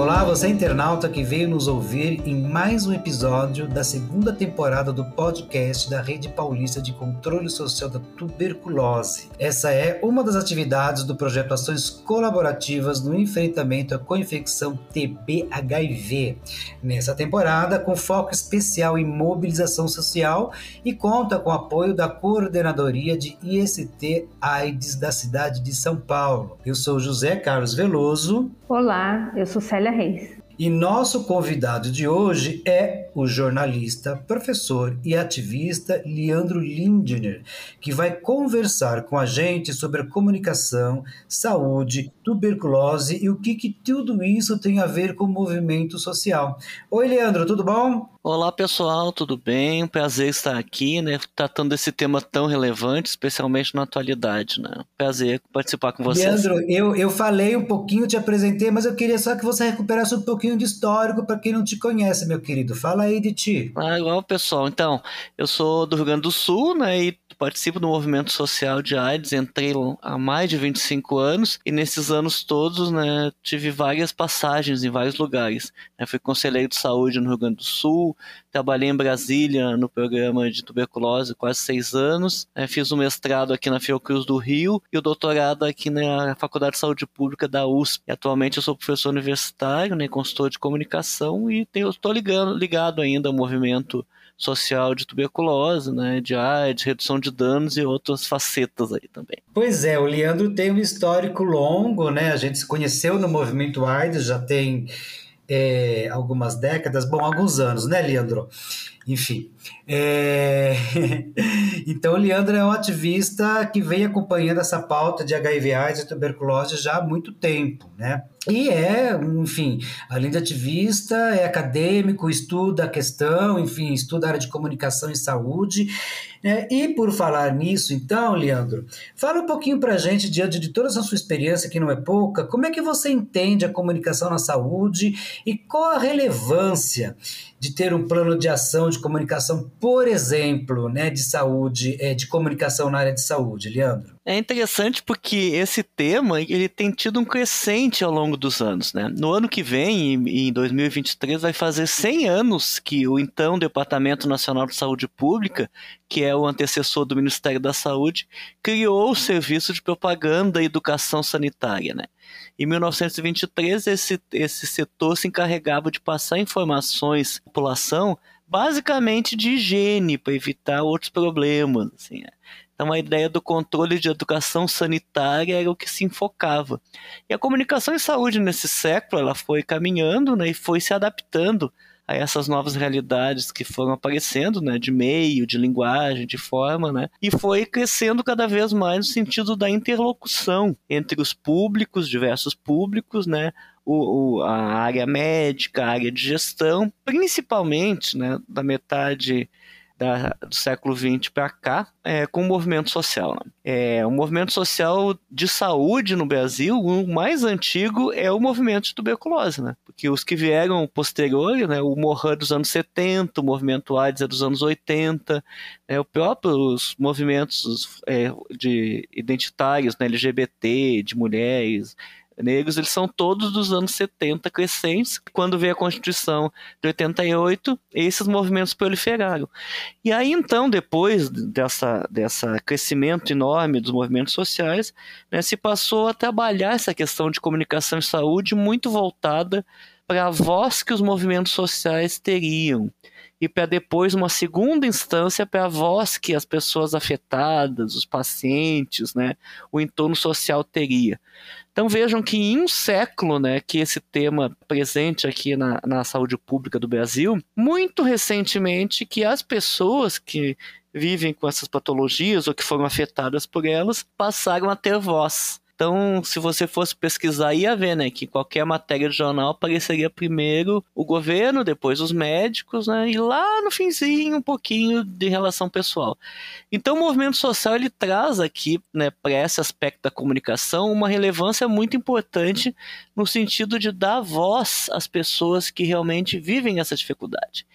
Olá, você internauta que veio nos ouvir em mais um episódio da segunda temporada do podcast da Rede Paulista de Controle Social da Tuberculose. Essa é uma das atividades do projeto Ações Colaborativas no enfrentamento à co-infecção TB-HIV. Nessa temporada, com foco especial em mobilização social e conta com o apoio da Coordenadoria de IST AIDS da cidade de São Paulo. Eu sou José Carlos Veloso. Olá, eu sou Célia Reis. E nosso convidado de hoje é o jornalista, professor e ativista Leandro Lindner, que vai conversar com a gente sobre a comunicação, saúde, tuberculose e o que, que tudo isso tem a ver com o movimento social. Oi, Leandro, tudo bom? Olá pessoal, tudo bem? Um prazer estar aqui, né, tratando desse tema tão relevante, especialmente na atualidade, né? Prazer participar com vocês. Leandro, eu, eu falei um pouquinho, te apresentei, mas eu queria só que você recuperasse um pouquinho de histórico para quem não te conhece, meu querido. Fala aí de ti. Ah, igual pessoal. Então, eu sou do Rio Grande do Sul, né, e participo do movimento social de AIDS, entrei há mais de 25 anos e nesses anos todos, né, tive várias passagens em vários lugares. Eu fui conselheiro de saúde no Rio Grande do Sul, trabalhei em Brasília no programa de tuberculose quase seis anos, né, fiz o um mestrado aqui na Fiocruz do Rio e o doutorado aqui na Faculdade de Saúde Pública da USP. E atualmente eu sou professor universitário, né, consultor de comunicação e estou ligado ainda ao movimento social de tuberculose, né, de AIDS, redução de danos e outras facetas aí também. Pois é, o Leandro tem um histórico longo, né? A gente se conheceu no movimento AIDS já tem é, algumas décadas, bom, alguns anos, né, Leandro? Enfim. É... então, Leandro é um ativista que vem acompanhando essa pauta de HIV AIDS e tuberculose já há muito tempo, né? E é, enfim, além de ativista, é acadêmico, estuda a questão, enfim, estuda a área de comunicação e saúde. Né? E por falar nisso, então, Leandro, fala um pouquinho para a gente, diante de toda essa sua experiência, que não é pouca, como é que você entende a comunicação na saúde e qual a relevância de ter um plano de ação de comunicação, por exemplo, né, de saúde, é, de comunicação na área de saúde, Leandro? É interessante porque esse tema ele tem tido um crescente ao longo dos anos. Né? No ano que vem, em 2023, vai fazer 100 anos que o então Departamento Nacional de Saúde Pública, que é o antecessor do Ministério da Saúde, criou o Serviço de Propaganda e Educação Sanitária. Né? Em 1923, esse, esse setor se encarregava de passar informações à população basicamente de higiene para evitar outros problemas. Assim, né? Então a ideia do controle de educação sanitária era o que se enfocava. E a comunicação em saúde nesse século ela foi caminhando né, e foi se adaptando a essas novas realidades que foram aparecendo, né, de meio, de linguagem, de forma, né, e foi crescendo cada vez mais no sentido da interlocução entre os públicos, diversos públicos, né, o, o, a área médica, a área de gestão, principalmente, né, da metade da, do século XX para cá é, com o movimento social. Né? É, o movimento social de saúde no Brasil, o mais antigo é o movimento de tuberculose, né? porque os que vieram posteriores, né, o Morran dos anos 70, o movimento AIDS é dos anos 80, é, os próprios movimentos é, de identitários, né, LGBT, de mulheres, negros, eles são todos dos anos 70 crescentes. Quando veio a Constituição de 88, esses movimentos proliferaram. E aí, então, depois dessa, dessa crescimento enorme dos movimentos sociais, né, se passou a trabalhar essa questão de comunicação e saúde muito voltada para a voz que os movimentos sociais teriam e para depois uma segunda instância para a voz que as pessoas afetadas, os pacientes, né, o entorno social teria. Então vejam que em um século, né, que esse tema presente aqui na, na saúde pública do Brasil, muito recentemente que as pessoas que vivem com essas patologias ou que foram afetadas por elas passaram a ter voz. Então, se você fosse pesquisar, ia ver, né, que qualquer matéria de jornal apareceria primeiro o governo, depois os médicos, né, e lá no finzinho um pouquinho de relação pessoal. Então, o movimento social ele traz aqui, né, para esse aspecto da comunicação, uma relevância muito importante no sentido de dar voz às pessoas que realmente vivem essa dificuldade.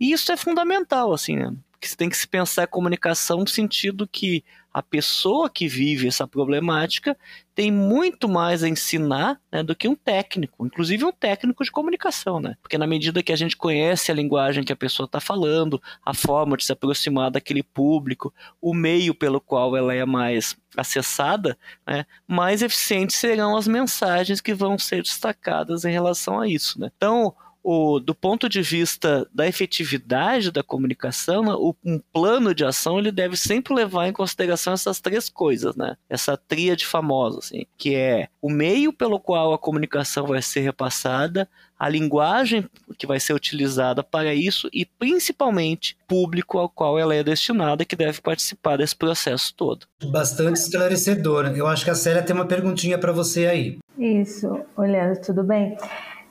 E isso é fundamental, assim, né? Que você tem que se pensar a comunicação no sentido que a pessoa que vive essa problemática tem muito mais a ensinar né, do que um técnico, inclusive um técnico de comunicação, né? Porque na medida que a gente conhece a linguagem que a pessoa está falando, a forma de se aproximar daquele público, o meio pelo qual ela é mais acessada, né, mais eficientes serão as mensagens que vão ser destacadas em relação a isso. Né? Então, o, do ponto de vista da efetividade da comunicação, o, um plano de ação ele deve sempre levar em consideração essas três coisas, né? Essa tríade famosa, assim, que é o meio pelo qual a comunicação vai ser repassada, a linguagem que vai ser utilizada para isso e principalmente público ao qual ela é destinada que deve participar desse processo todo. Bastante esclarecedor. Eu acho que a Célia tem uma perguntinha para você aí. Isso, olhando, tudo bem?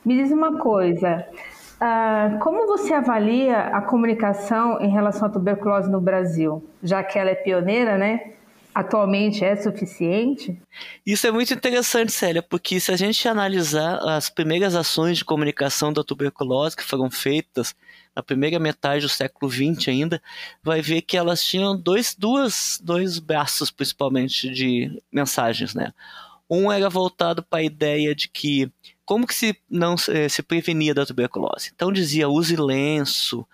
Me diz uma coisa, uh, como você avalia a comunicação em relação à tuberculose no Brasil? Já que ela é pioneira, né? Atualmente é suficiente? Isso é muito interessante, Célia, porque se a gente analisar as primeiras ações de comunicação da tuberculose que foram feitas na primeira metade do século XX ainda, vai ver que elas tinham dois, duas, dois braços, principalmente, de mensagens, né? Um era voltado para a ideia de que como que se não eh, se prevenia da tuberculose? Então dizia use lenço,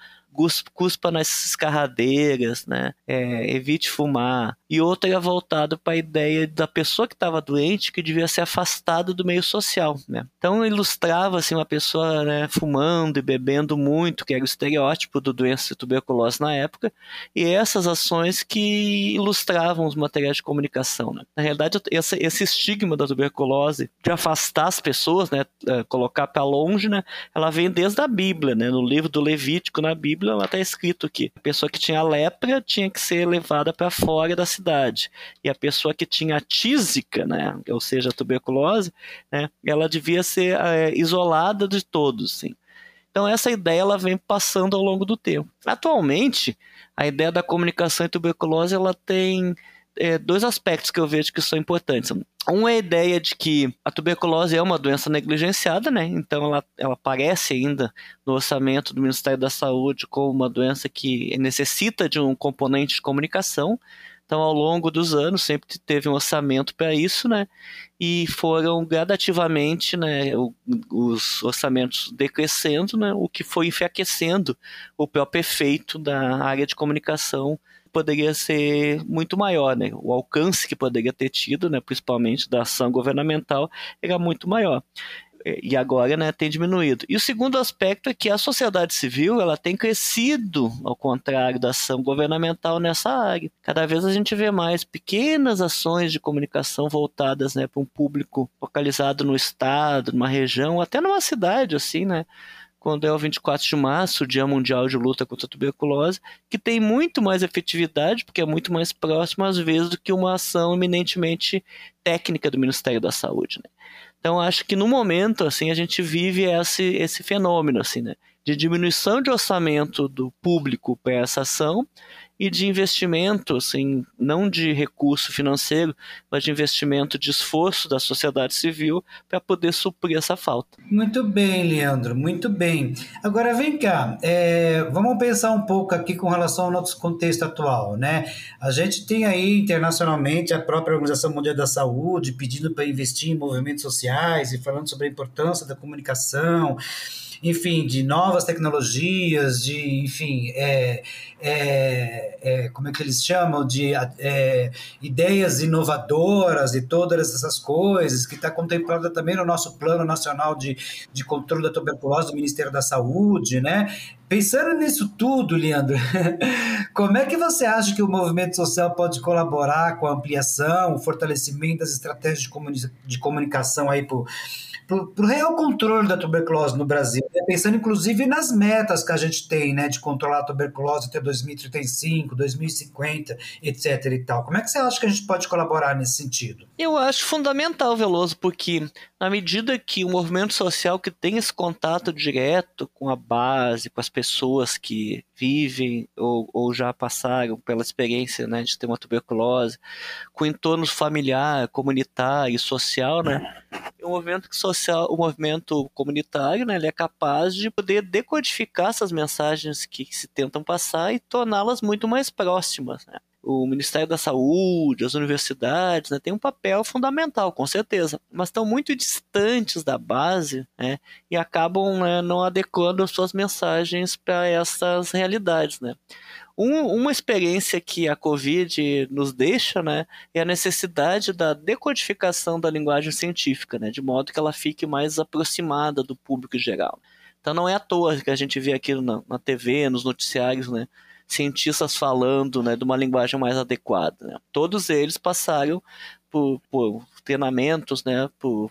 cuspa nas escarradeiras, né? É, evite fumar. E outra era voltado para a ideia da pessoa que estava doente que devia ser afastada do meio social, né? Então ilustrava assim uma pessoa né, fumando e bebendo muito, que era o estereótipo do doença de tuberculose na época, e essas ações que ilustravam os materiais de comunicação. Né? Na realidade, esse, esse estigma da tuberculose de afastar as pessoas, né, é, colocar para longe, né, ela vem desde a Bíblia, né? No livro do Levítico na Bíblia Bíblia, está escrito que a pessoa que tinha lepra tinha que ser levada para fora da cidade. E a pessoa que tinha tísica, né, ou seja, tuberculose, né, ela devia ser é, isolada de todos. Sim. Então essa ideia ela vem passando ao longo do tempo. Atualmente, a ideia da comunicação em tuberculose ela tem é, dois aspectos que eu vejo que são importantes. Um é a ideia de que a tuberculose é uma doença negligenciada, né? Então ela, ela aparece ainda no orçamento do Ministério da Saúde como uma doença que necessita de um componente de comunicação. Então, ao longo dos anos, sempre teve um orçamento para isso, né? E foram gradativamente, né, os orçamentos decrescendo, né? O que foi enfraquecendo o próprio efeito da área de comunicação poderia ser muito maior, né? O alcance que poderia ter tido, né, principalmente da ação governamental, era muito maior. E agora, né, tem diminuído. E o segundo aspecto é que a sociedade civil, ela tem crescido, ao contrário da ação governamental nessa área. Cada vez a gente vê mais pequenas ações de comunicação voltadas, né, para um público localizado no estado, numa região, até numa cidade, assim, né? Quando é o 24 de março, o Dia Mundial de Luta contra a Tuberculose, que tem muito mais efetividade, porque é muito mais próximo, às vezes, do que uma ação eminentemente técnica do Ministério da Saúde. Né? Então, acho que no momento, assim, a gente vive esse, esse fenômeno, assim, né? de diminuição de orçamento do público para essa ação e de investimento, assim, não de recurso financeiro, mas de investimento de esforço da sociedade civil para poder suprir essa falta. Muito bem, Leandro, muito bem. Agora vem cá, é, vamos pensar um pouco aqui com relação ao nosso contexto atual, né? A gente tem aí internacionalmente a própria Organização Mundial da Saúde pedindo para investir em movimentos sociais e falando sobre a importância da comunicação enfim, de novas tecnologias, de, enfim, é, é, é, como é que eles chamam, de é, ideias inovadoras e todas essas coisas, que está contemplada também no nosso Plano Nacional de, de Controle da Tuberculose do Ministério da Saúde, né? Pensando nisso tudo, Leandro, como é que você acha que o movimento social pode colaborar com a ampliação, o fortalecimento das estratégias de, de comunicação aí para para o real controle da tuberculose no Brasil, né? pensando inclusive nas metas que a gente tem, né, de controlar a tuberculose até 2035, 2050, etc e tal. Como é que você acha que a gente pode colaborar nesse sentido? Eu acho fundamental, Veloso, porque na medida que o movimento social que tem esse contato direto com a base, com as pessoas que vivem ou, ou já passaram pela experiência né, de ter uma tuberculose, com entorno familiar, comunitário social, né, o movimento social, o movimento comunitário, né, ele é capaz de poder decodificar essas mensagens que se tentam passar e torná-las muito mais próximas. Né? O Ministério da Saúde, as universidades, né, têm um papel fundamental, com certeza, mas estão muito distantes da base né, e acabam né, não adequando as suas mensagens para essas realidades. Né. Um, uma experiência que a Covid nos deixa né, é a necessidade da decodificação da linguagem científica, né, de modo que ela fique mais aproximada do público geral. Então não é à toa que a gente vê aqui na, na TV, nos noticiários, né, cientistas falando né, de uma linguagem mais adequada. Né? Todos eles passaram por, por treinamentos, né, por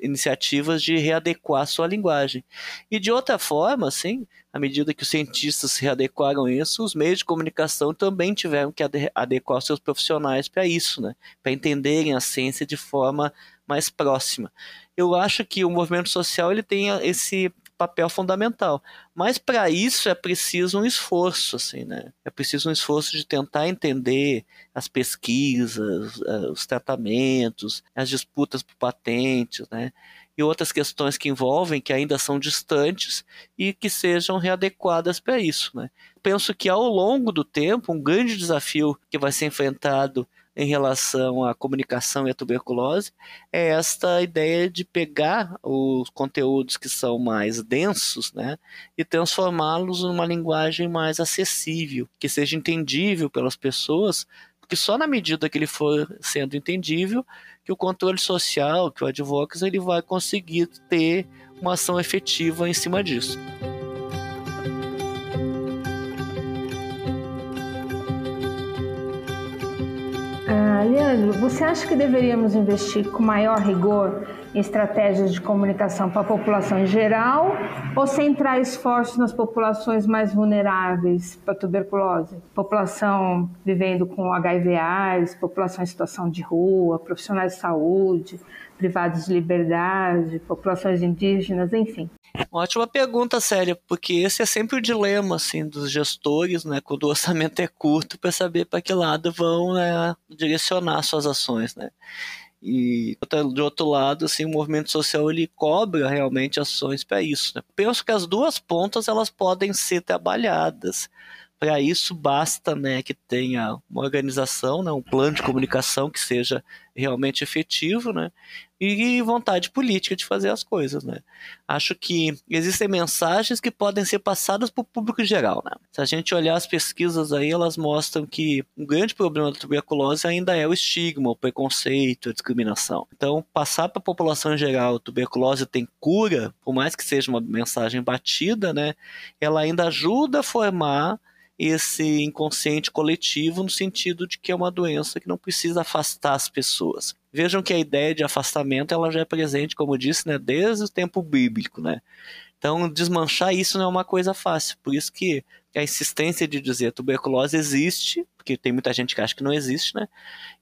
iniciativas de readequar sua linguagem. E de outra forma, assim, à medida que os cientistas readequaram isso, os meios de comunicação também tiveram que adequar seus profissionais para isso, né, para entenderem a ciência de forma mais próxima. Eu acho que o movimento social ele tem esse papel fundamental. Mas para isso é preciso um esforço, assim, né? É preciso um esforço de tentar entender as pesquisas, eh, os tratamentos, as disputas por patentes, né? E outras questões que envolvem, que ainda são distantes e que sejam readequadas para isso, né? Penso que ao longo do tempo, um grande desafio que vai ser enfrentado em relação à comunicação e à tuberculose é esta ideia de pegar os conteúdos que são mais densos né, e transformá-los numa linguagem mais acessível, que seja entendível pelas pessoas, porque só na medida que ele for sendo entendível que o controle social, que o advocacy, ele vai conseguir ter uma ação efetiva em cima disso. Ah, Leandro, você acha que deveríamos investir com maior rigor em estratégias de comunicação para a população em geral ou centrar esforços nas populações mais vulneráveis para tuberculose? População vivendo com HIV/AIDS, população em situação de rua, profissionais de saúde, privados de liberdade, populações indígenas, enfim. Ótima pergunta, séria, porque esse é sempre o dilema assim dos gestores, né, quando o orçamento é curto, para saber para que lado vão né, direcionar suas ações, né? E de outro lado, assim, o movimento social ele cobra realmente ações para isso. Né? Penso que as duas pontas elas podem ser trabalhadas. Para isso basta né, que tenha uma organização, né, um plano de comunicação que seja realmente efetivo, né, e vontade política de fazer as coisas. Né. Acho que existem mensagens que podem ser passadas para o público geral. Né. Se a gente olhar as pesquisas aí, elas mostram que um grande problema da tuberculose ainda é o estigma, o preconceito, a discriminação. Então, passar para a população em geral, tuberculose tem cura, por mais que seja uma mensagem batida, né, ela ainda ajuda a formar esse inconsciente coletivo no sentido de que é uma doença que não precisa afastar as pessoas. Vejam que a ideia de afastamento ela já é presente, como eu disse, né, desde o tempo bíblico, né? Então, desmanchar isso não é uma coisa fácil. Por isso que a insistência de dizer tuberculose existe, porque tem muita gente que acha que não existe, né?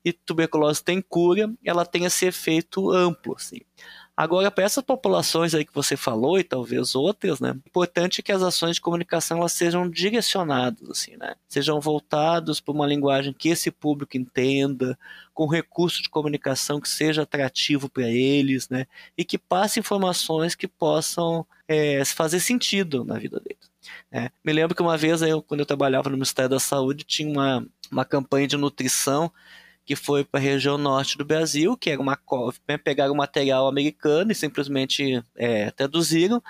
E tuberculose tem cura, ela tem esse efeito amplo, assim. Agora, para essas populações aí que você falou e talvez outras, né, é importante que as ações de comunicação elas sejam direcionadas, assim, né, sejam voltadas para uma linguagem que esse público entenda, com recurso de comunicação que seja atrativo para eles, né, e que passe informações que possam é, fazer sentido na vida deles. Né. Me lembro que uma vez, eu, quando eu trabalhava no Ministério da Saúde, tinha uma, uma campanha de nutrição que foi para a região norte do Brasil, que era uma né, pegaram o material americano e simplesmente é, traduziram,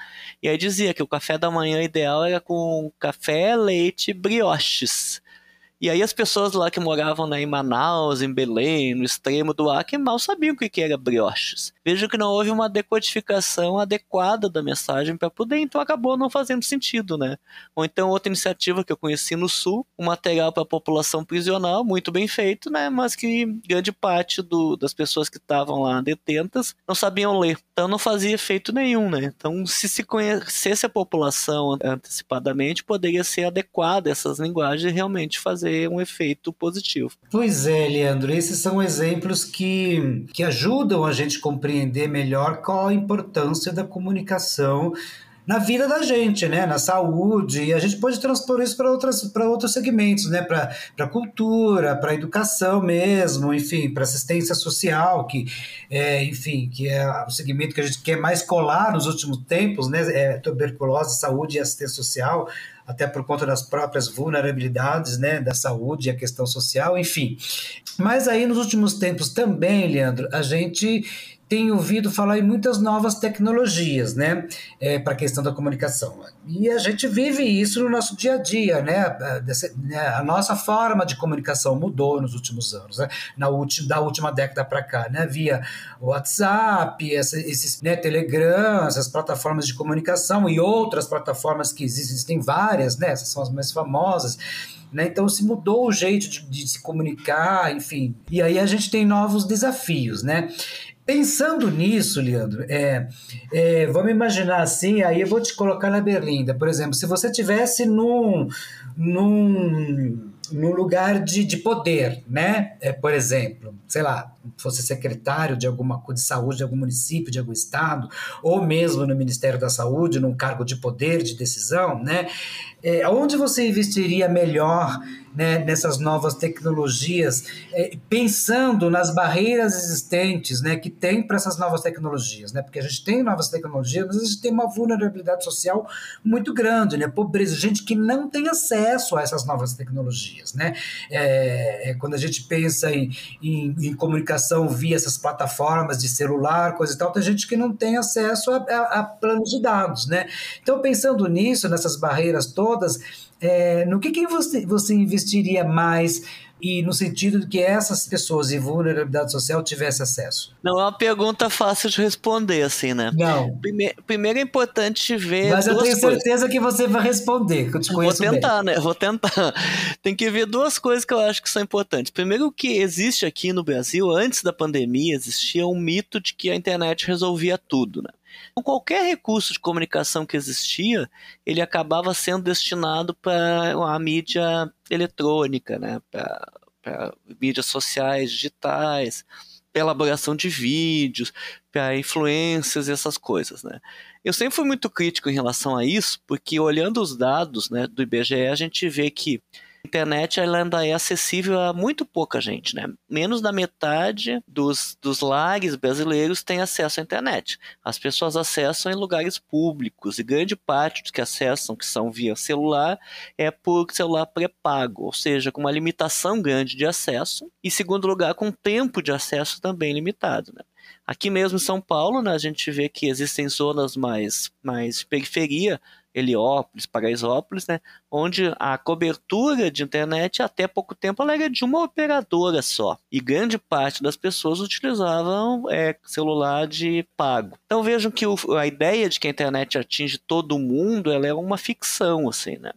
e aí dizia que o café da manhã ideal era com café, leite, brioches. E aí as pessoas lá que moravam né, em Manaus, em Belém, no extremo do Acre, mal sabiam o que era brioches. Vejo que não houve uma decodificação adequada da mensagem para poder, então acabou não fazendo sentido, né? Ou então outra iniciativa que eu conheci no Sul, um material para a população prisional, muito bem feito, né? Mas que grande parte do, das pessoas que estavam lá detentas não sabiam ler. Então não fazia efeito nenhum, né? Então se se conhecesse a população antecipadamente, poderia ser adequada essas linguagens realmente fazer fazer um efeito positivo. Pois é, Leandro, esses são exemplos que, que ajudam a gente compreender melhor qual a importância da comunicação na vida da gente, né? Na saúde, e a gente pode transpor isso para outros segmentos, né? Para a cultura, para a educação mesmo, enfim, para assistência social, que é, enfim, que é o segmento que a gente quer mais colar nos últimos tempos, né? É tuberculose, saúde e assistência social até por conta das próprias vulnerabilidades né, da saúde e a questão social, enfim. Mas aí nos últimos tempos também, Leandro, a gente tem ouvido falar em muitas novas tecnologias, né, é, para a questão da comunicação. E a gente vive isso no nosso dia a dia, né? A, né, nossa forma de comunicação mudou nos últimos anos, né? Na última, da última década para cá, né? Via WhatsApp, essa, esses né, Telegram, essas plataformas de comunicação e outras plataformas que existem, existem várias, né? Essas são as mais famosas. Né? Então se mudou o jeito de, de, se comunicar, enfim. E aí a gente tem novos desafios, né? Pensando nisso, Leandro, é, é, vamos imaginar assim, aí eu vou te colocar na berlinda, por exemplo, se você tivesse num, num, num lugar de, de poder, né? É, por exemplo, sei lá, fosse secretário de alguma de saúde de algum município, de algum estado, ou mesmo no Ministério da Saúde, num cargo de poder, de decisão, né? É, onde você investiria melhor né, nessas novas tecnologias, é, pensando nas barreiras existentes né, que tem para essas novas tecnologias, né, porque a gente tem novas tecnologias, mas a gente tem uma vulnerabilidade social muito grande, né, pobreza, gente que não tem acesso a essas novas tecnologias. Né, é, é quando a gente pensa em, em, em, comunicação via essas plataformas de celular, coisa e tal, tem gente que não tem acesso a, a, a planos de dados. Né? Então, pensando nisso, nessas barreiras todas, é, no que, que você, você investiria mais e no sentido de que essas pessoas em vulnerabilidade social tivessem acesso? Não é uma pergunta fácil de responder, assim, né? Não. Primeiro, primeiro é importante ver. Mas eu tenho certeza que você vai responder, que eu te conheço Vou tentar, bem. né? Vou tentar. Tem que ver duas coisas que eu acho que são importantes. Primeiro, que existe aqui no Brasil, antes da pandemia, existia um mito de que a internet resolvia tudo, né? Então, qualquer recurso de comunicação que existia, ele acabava sendo destinado para a mídia eletrônica, né? para mídias sociais, digitais, para elaboração de vídeos, para influências e essas coisas. Né? Eu sempre fui muito crítico em relação a isso, porque olhando os dados né, do IBGE, a gente vê que internet ela ainda é acessível a muito pouca gente, né? Menos da metade dos, dos lares brasileiros tem acesso à internet. As pessoas acessam em lugares públicos e grande parte dos que acessam, que são via celular, é por celular pré-pago, ou seja, com uma limitação grande de acesso e, segundo lugar, com tempo de acesso também limitado, né? Aqui mesmo em São Paulo, né, a gente vê que existem zonas mais, mais de periferia, Heliópolis, Paraisópolis, né, onde a cobertura de internet até pouco tempo ela era de uma operadora só. E grande parte das pessoas utilizavam é, celular de pago. Então vejam que o, a ideia de que a internet atinge todo mundo ela é uma ficção. Assim, né?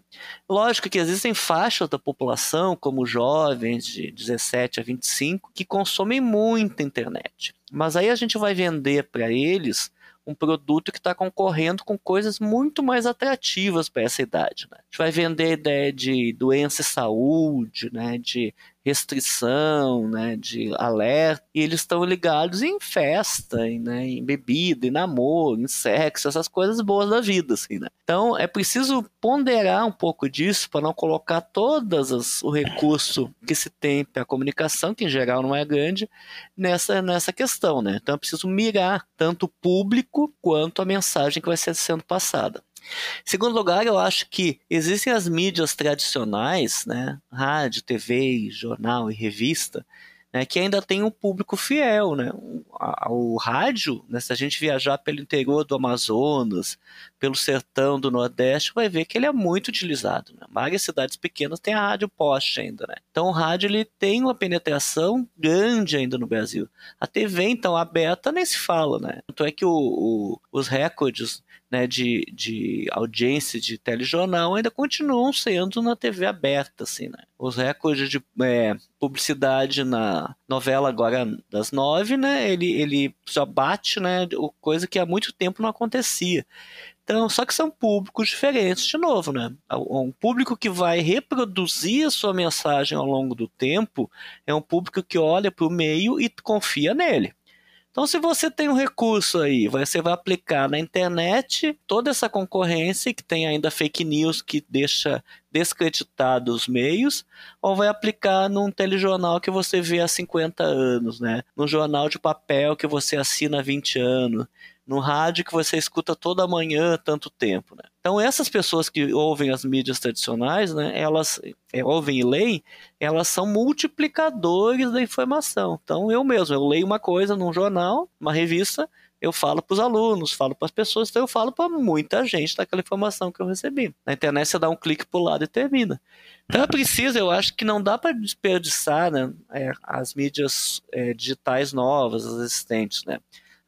Lógico que existem faixas da população, como jovens de 17 a 25, que consomem muita internet. Mas aí a gente vai vender para eles um produto que está concorrendo com coisas muito mais atrativas para essa idade. Né? A gente vai vender a ideia de doença e saúde, né? de restrição, né, de alerta, e eles estão ligados em festa, em, né, em bebida, em namoro, em sexo, essas coisas boas da vida, assim, né? Então é preciso ponderar um pouco disso para não colocar todas as, o recurso que se tem para a comunicação, que em geral não é grande, nessa, nessa questão, né? Então é preciso mirar tanto o público quanto a mensagem que vai ser sendo passada. Segundo lugar, eu acho que existem as mídias tradicionais, né, rádio, TV, jornal e revista, né, que ainda tem um público fiel, né? O, rádio, né, se a gente viajar pelo interior do Amazonas, pelo sertão do Nordeste, vai ver que ele é muito utilizado. Né? Várias cidades pequenas têm a rádio poste ainda, né? Então o rádio ele tem uma penetração grande ainda no Brasil. A TV, então, aberta nem se fala, né? Tanto é que o, o, os recordes né, de, de audiência de telejornal ainda continuam sendo na TV aberta, assim, né? Os recordes de é, publicidade na novela agora das nove, né? Ele, ele só bate, né? Coisa que há muito tempo não acontecia. Então, só que são públicos diferentes, de novo, né? Um público que vai reproduzir a sua mensagem ao longo do tempo é um público que olha para o meio e confia nele. Então, se você tem um recurso aí, você vai aplicar na internet toda essa concorrência que tem ainda fake news que deixa descreditados os meios, ou vai aplicar num telejornal que você vê há 50 anos, né? Num jornal de papel que você assina há 20 anos. No rádio que você escuta toda manhã tanto tempo. Né? Então essas pessoas que ouvem as mídias tradicionais, né, elas é, ouvem e leem, elas são multiplicadores da informação. Então eu mesmo, eu leio uma coisa num jornal, uma revista, eu falo para os alunos, falo para as pessoas, então eu falo para muita gente daquela informação que eu recebi. Na internet você dá um clique para o lado e termina. Então é preciso, eu acho que não dá para desperdiçar né, é, as mídias é, digitais novas, as existentes, né?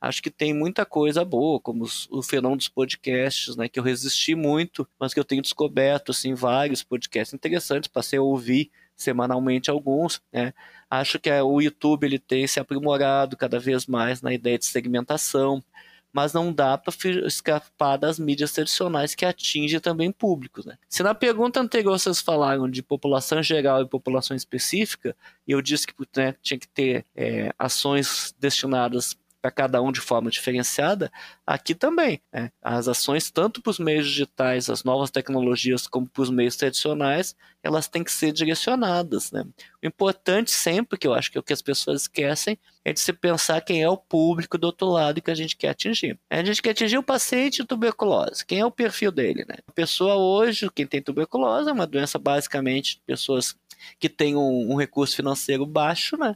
Acho que tem muita coisa boa, como o fenômeno dos podcasts, né, que eu resisti muito, mas que eu tenho descoberto assim vários podcasts interessantes, passei a ouvir semanalmente alguns, né? Acho que o YouTube ele tem se aprimorado cada vez mais na ideia de segmentação, mas não dá para escapar das mídias tradicionais que atingem também públicos. Né? Se na pergunta anterior vocês falaram de população geral e população específica, e eu disse que né, tinha que ter é, ações destinadas para cada um de forma diferenciada, aqui também. Né? As ações, tanto para os meios digitais, as novas tecnologias, como para os meios tradicionais, elas têm que ser direcionadas. Né? O importante sempre, que eu acho que é o que as pessoas esquecem, é de se pensar quem é o público do outro lado que a gente quer atingir. A gente quer atingir o paciente de tuberculose. Quem é o perfil dele? Né? A pessoa hoje, quem tem tuberculose, é uma doença basicamente de pessoas que têm um, um recurso financeiro baixo, né?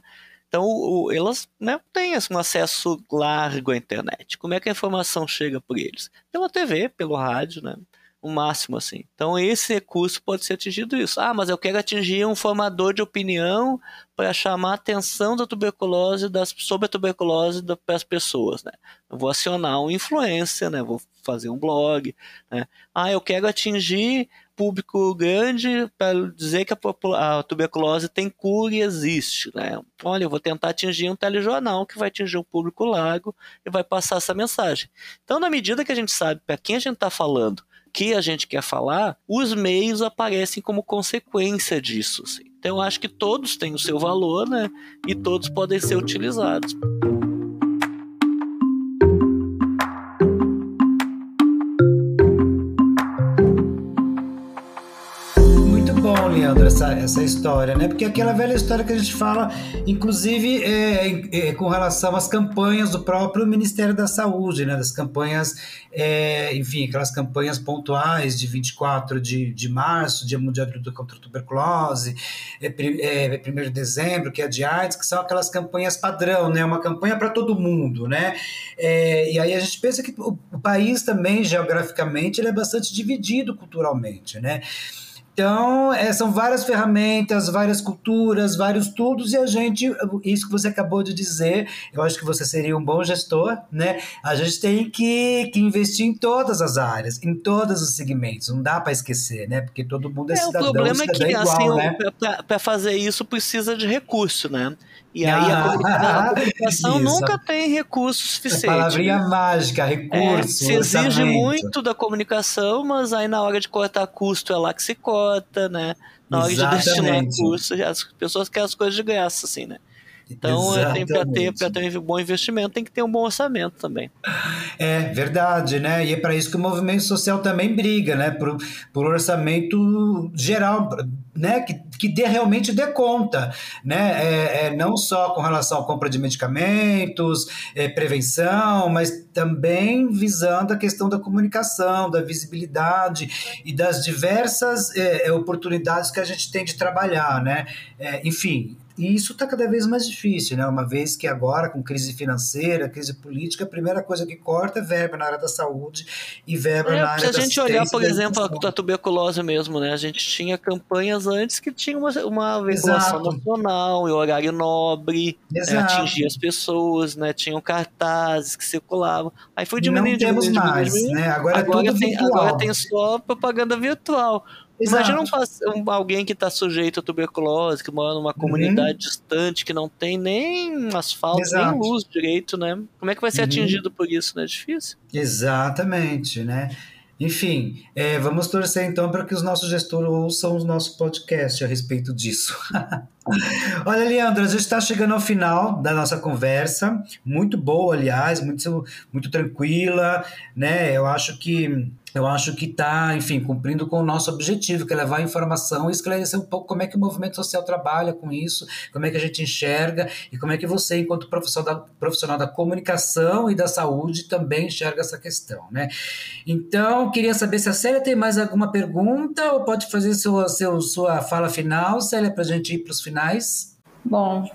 Então, o, elas né, têm assim, um acesso largo à internet. Como é que a informação chega por eles? Pela TV, pelo rádio, né? O máximo, assim. Então, esse recurso pode ser atingido isso. Ah, mas eu quero atingir um formador de opinião para chamar a atenção da tuberculose, das, sobre a tuberculose para as pessoas, né? Eu vou acionar um influencer, né? Vou fazer um blog, né? Ah, eu quero atingir público grande para dizer que a, a, tuberculose tem cura e existe. Né? Olha, eu vou tentar atingir um telejornal que vai atingir um público largo e vai passar essa mensagem. Então, na medida que a gente sabe para quem a gente está falando, que a gente quer falar, os meios aparecem como consequência disso. Assim. Então, eu acho que todos têm o seu valor né? e todos podem ser utilizados. Leandro, essa, essa história, né? Porque aquela velha história que a gente fala, inclusive é, é, com relação às campanhas do próprio Ministério da Saúde, né? Das campanhas, é, enfim, aquelas campanhas pontuais de 24 de, de março, Dia Mundial de Luta contra a Tuberculose, é, é, 1 de dezembro, que é de AIDS, que são aquelas campanhas padrão, né? Uma campanha para todo mundo, né? É, e aí a gente pensa que o, o país também, geograficamente, ele é bastante dividido culturalmente, né? Então, é, são várias ferramentas, várias culturas, vários tudos, e a gente, isso que você acabou de dizer, eu acho que você seria um bom gestor, né? A gente tem que, que investir em todas as áreas, em todos os segmentos, não dá para esquecer, né? Porque todo mundo é, é cidadão, O problema é que, igual, assim, né? para fazer isso precisa de recurso, né? E aí ah, a comunicação, nunca tem recursos suficientes. palavrinha mágica, recurso. É, se exige muito da comunicação, mas aí na hora de cortar custo é lá que se corta, né? Na hora Exatamente. de destinar custo, as pessoas querem as coisas de graça, assim, né? Então, tem para ter, ter um bom investimento, tem que ter um bom orçamento também. É verdade, né? E é para isso que o movimento social também briga, né? Por, por orçamento geral, né? Que, que dê, realmente dê conta, né? É, é, não só com relação à compra de medicamentos, é, prevenção, mas também visando a questão da comunicação, da visibilidade e das diversas é, é, oportunidades que a gente tem de trabalhar, né? É, enfim, e isso está cada vez mais difícil, né? Uma vez que agora, com crise financeira, crise política, a primeira coisa que corta é verba na área da saúde e verba é, na área da Se a gente olhar, por exemplo, a, a tuberculose mesmo, né? A gente tinha campanhas antes que tinha uma, uma veiculação nacional, em horário nobre, é, atingia as pessoas, né? Tinham cartazes que circulavam. Aí foi diminuindo, Não temos diminuindo, mais, diminuindo. né? Agora, agora, é tudo tem, virtual. agora tem só propaganda virtual. Imagina um, um, alguém que está sujeito a tuberculose, que mora numa comunidade uhum. distante, que não tem nem asfalto, Exato. nem luz direito, né? Como é que vai ser uhum. atingido por isso, né? É difícil. Exatamente, né? Enfim, é, vamos torcer então para que os nossos gestores ouçam os nossos podcasts a respeito disso. Olha, Leandro, a gente está chegando ao final da nossa conversa, muito boa, aliás, muito, muito tranquila, né? Eu acho que eu acho que está, enfim, cumprindo com o nosso objetivo, que é levar informação e esclarecer um pouco como é que o movimento social trabalha com isso, como é que a gente enxerga e como é que você, enquanto profissional da, profissional da comunicação e da saúde, também enxerga essa questão, né? Então, queria saber se a Célia tem mais alguma pergunta ou pode fazer sua, seu, sua fala final, Célia, para a gente ir para os finais. Bom,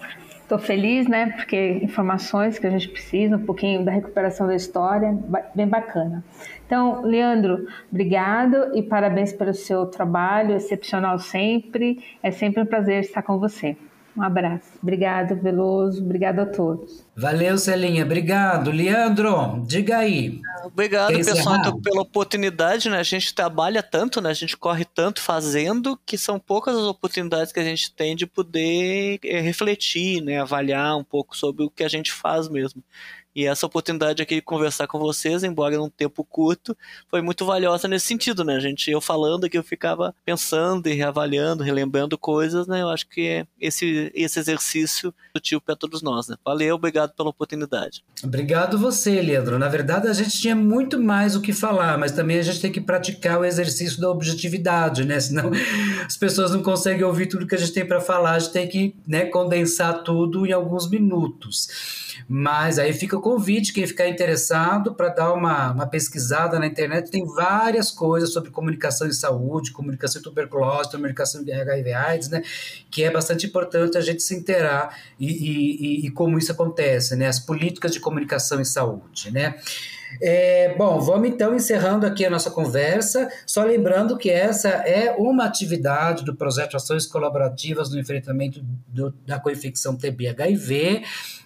Estou feliz, né? Porque informações que a gente precisa, um pouquinho da recuperação da história, bem bacana. Então, Leandro, obrigado e parabéns pelo seu trabalho, excepcional sempre. É sempre um prazer estar com você. Um abraço. Obrigado, Veloso. Obrigado a todos. Valeu, Celinha. Obrigado. Leandro, diga aí. Obrigado, pessoal, então, pela oportunidade, né? A gente trabalha tanto, né? A gente corre tanto fazendo que são poucas as oportunidades que a gente tem de poder é, refletir, né? Avaliar um pouco sobre o que a gente faz mesmo. E essa oportunidade aqui de conversar com vocês, embora num tempo curto, foi muito valiosa nesse sentido, né? Gente, eu falando aqui, eu ficava pensando e reavaliando, relembrando coisas, né? Eu acho que esse, esse exercício útil para todos nós, né? Valeu, obrigado pela oportunidade. Obrigado você, Leandro. Na verdade, a gente tinha muito mais o que falar, mas também a gente tem que praticar o exercício da objetividade, né? Senão as pessoas não conseguem ouvir tudo que a gente tem para falar, a gente tem que né, condensar tudo em alguns minutos. Mas aí fica convite, quem ficar interessado, para dar uma, uma pesquisada na internet. Tem várias coisas sobre comunicação e saúde, comunicação e tuberculose, comunicação de HIV/AIDS, né? Que é bastante importante a gente se inteirar e, e, e, como isso acontece, né? As políticas de comunicação e saúde, né? É, bom, vamos então encerrando aqui a nossa conversa, só lembrando que essa é uma atividade do projeto Ações Colaborativas no Enfrentamento do, da Coinfecção TB-HIV,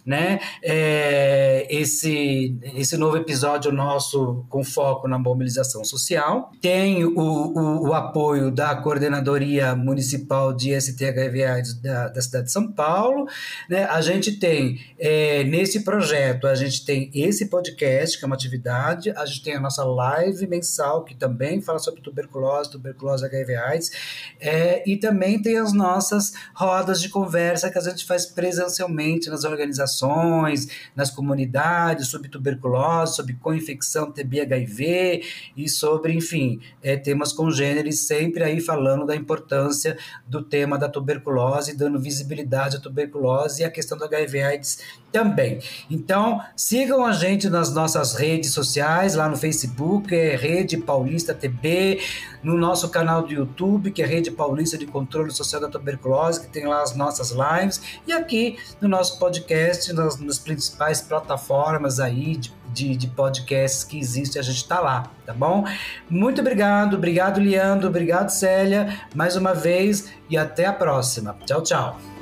né? É, esse, esse novo episódio nosso com foco na mobilização social. Tem o, o, o apoio da Coordenadoria Municipal de STHV da, da cidade de São Paulo. Né? A gente tem, é, nesse projeto, a gente tem esse podcast, que é uma atividade, a gente tem a nossa live mensal, que também fala sobre tuberculose, tuberculose HIV AIDS, é, e também tem as nossas rodas de conversa que a gente faz presencialmente nas organizações nas comunidades, sobre tuberculose, sobre co-infecção TB-HIV e sobre, enfim, é, temas congêneres, sempre aí falando da importância do tema da tuberculose, dando visibilidade à tuberculose e a questão do HIV-AIDS também. Então, sigam a gente nas nossas redes sociais, lá no Facebook, é Rede Paulista TB, no nosso canal do YouTube, que é Rede Paulista de Controle Social da Tuberculose, que tem lá as nossas lives, e aqui no nosso podcast, nas, nas principais plataformas aí de, de, de podcasts que existem, a gente está lá, tá bom? Muito obrigado, obrigado Leandro, obrigado Célia, mais uma vez, e até a próxima. Tchau, tchau.